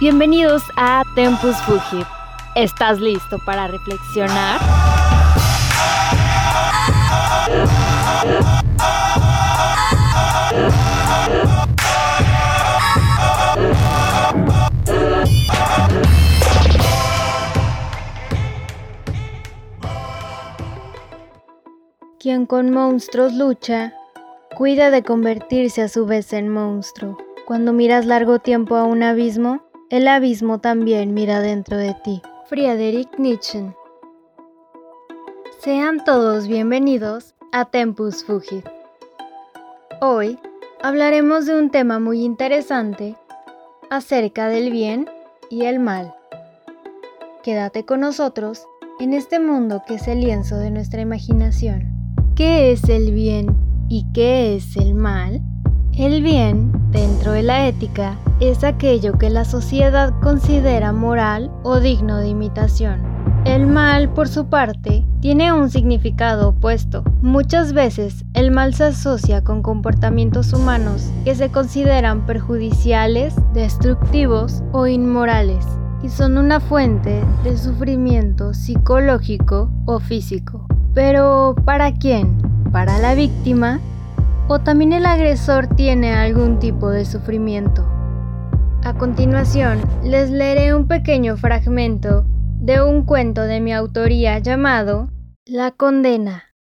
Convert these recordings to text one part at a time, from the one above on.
Bienvenidos a Tempus Fugit. ¿Estás listo para reflexionar? Quien con monstruos lucha, cuida de convertirse a su vez en monstruo. Cuando miras largo tiempo a un abismo, el abismo también mira dentro de ti. Friedrich Nietzsche. Sean todos bienvenidos a Tempus Fugit. Hoy hablaremos de un tema muy interesante acerca del bien y el mal. Quédate con nosotros en este mundo que es el lienzo de nuestra imaginación. ¿Qué es el bien y qué es el mal? El bien, dentro de la ética, es aquello que la sociedad considera moral o digno de imitación. El mal, por su parte, tiene un significado opuesto. Muchas veces el mal se asocia con comportamientos humanos que se consideran perjudiciales, destructivos o inmorales y son una fuente de sufrimiento psicológico o físico. Pero ¿para quién? ¿Para la víctima? ¿O también el agresor tiene algún tipo de sufrimiento? A continuación, les leeré un pequeño fragmento de un cuento de mi autoría llamado La condena.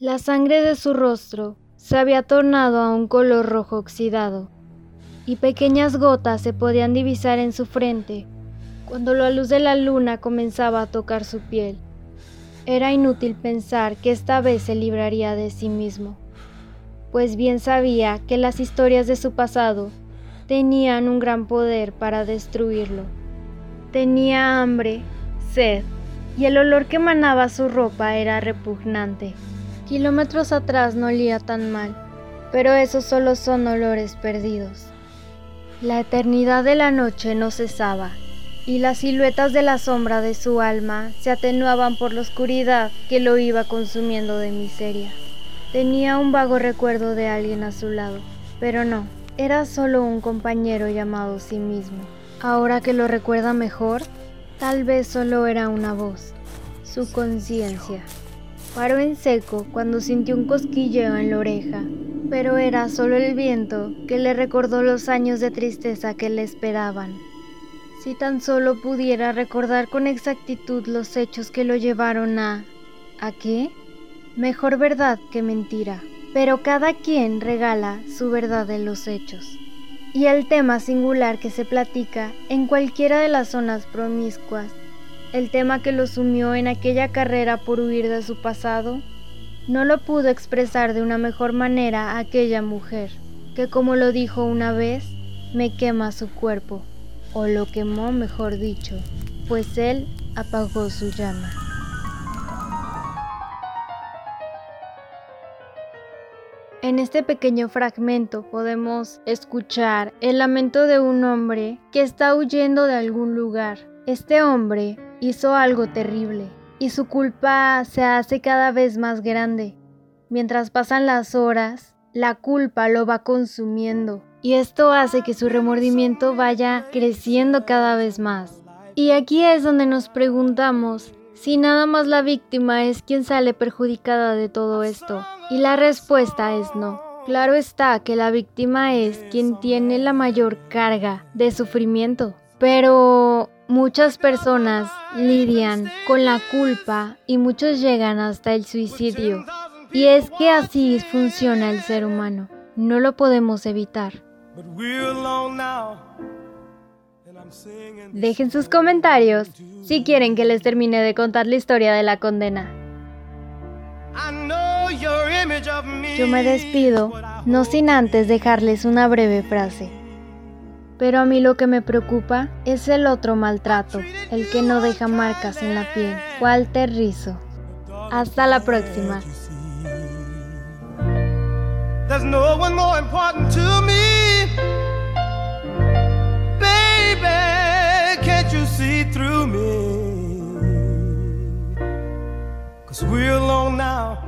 La sangre de su rostro se había tornado a un color rojo oxidado, y pequeñas gotas se podían divisar en su frente cuando la luz de la luna comenzaba a tocar su piel. Era inútil pensar que esta vez se libraría de sí mismo, pues bien sabía que las historias de su pasado tenían un gran poder para destruirlo. Tenía hambre, sed, y el olor que emanaba su ropa era repugnante. Kilómetros atrás no olía tan mal, pero esos solo son olores perdidos. La eternidad de la noche no cesaba y las siluetas de la sombra de su alma se atenuaban por la oscuridad que lo iba consumiendo de miseria. Tenía un vago recuerdo de alguien a su lado, pero no, era solo un compañero llamado sí mismo. Ahora que lo recuerda mejor, tal vez solo era una voz, su conciencia. Paró en seco cuando sintió un cosquilleo en la oreja, pero era solo el viento que le recordó los años de tristeza que le esperaban. Si tan solo pudiera recordar con exactitud los hechos que lo llevaron a... ¿A qué? Mejor verdad que mentira. Pero cada quien regala su verdad en los hechos. Y el tema singular que se platica en cualquiera de las zonas promiscuas, el tema que lo sumió en aquella carrera por huir de su pasado, no lo pudo expresar de una mejor manera aquella mujer, que como lo dijo una vez, me quema su cuerpo o lo quemó mejor dicho, pues él apagó su llama. En este pequeño fragmento podemos escuchar el lamento de un hombre que está huyendo de algún lugar. Este hombre hizo algo terrible y su culpa se hace cada vez más grande. Mientras pasan las horas, la culpa lo va consumiendo y esto hace que su remordimiento vaya creciendo cada vez más. Y aquí es donde nos preguntamos si nada más la víctima es quien sale perjudicada de todo esto. Y la respuesta es no. Claro está que la víctima es quien tiene la mayor carga de sufrimiento. Pero muchas personas lidian con la culpa y muchos llegan hasta el suicidio. Y es que así funciona el ser humano. No lo podemos evitar. Dejen sus comentarios si quieren que les termine de contar la historia de la condena. Yo me despido, no sin antes dejarles una breve frase. Pero a mí lo que me preocupa es el otro maltrato, el que no deja marcas en la piel. Walter Rizzo. Hasta la próxima. Through me. Cause we're alone now